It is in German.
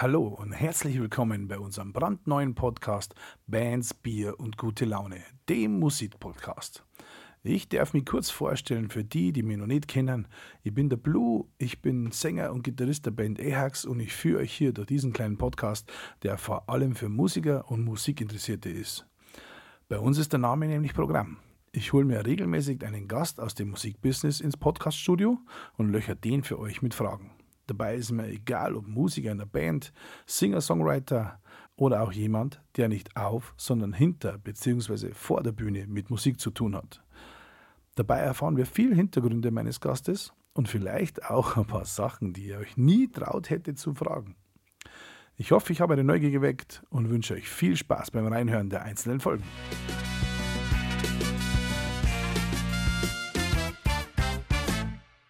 Hallo und herzlich willkommen bei unserem brandneuen Podcast Bands, Bier und gute Laune, dem Musikpodcast. Ich darf mich kurz vorstellen für die, die mich noch nicht kennen. Ich bin der Blue, ich bin Sänger und Gitarrist der Band Ajax und ich führe euch hier durch diesen kleinen Podcast, der vor allem für Musiker und Musikinteressierte ist. Bei uns ist der Name nämlich Programm. Ich hole mir regelmäßig einen Gast aus dem Musikbusiness ins Podcaststudio und löcher den für euch mit Fragen. Dabei ist mir egal, ob Musiker in der Band, Singer-Songwriter oder auch jemand, der nicht auf, sondern hinter bzw. vor der Bühne mit Musik zu tun hat. Dabei erfahren wir viel Hintergründe meines Gastes und vielleicht auch ein paar Sachen, die ihr euch nie traut hättet zu fragen. Ich hoffe, ich habe eine Neugier geweckt und wünsche euch viel Spaß beim Reinhören der einzelnen Folgen.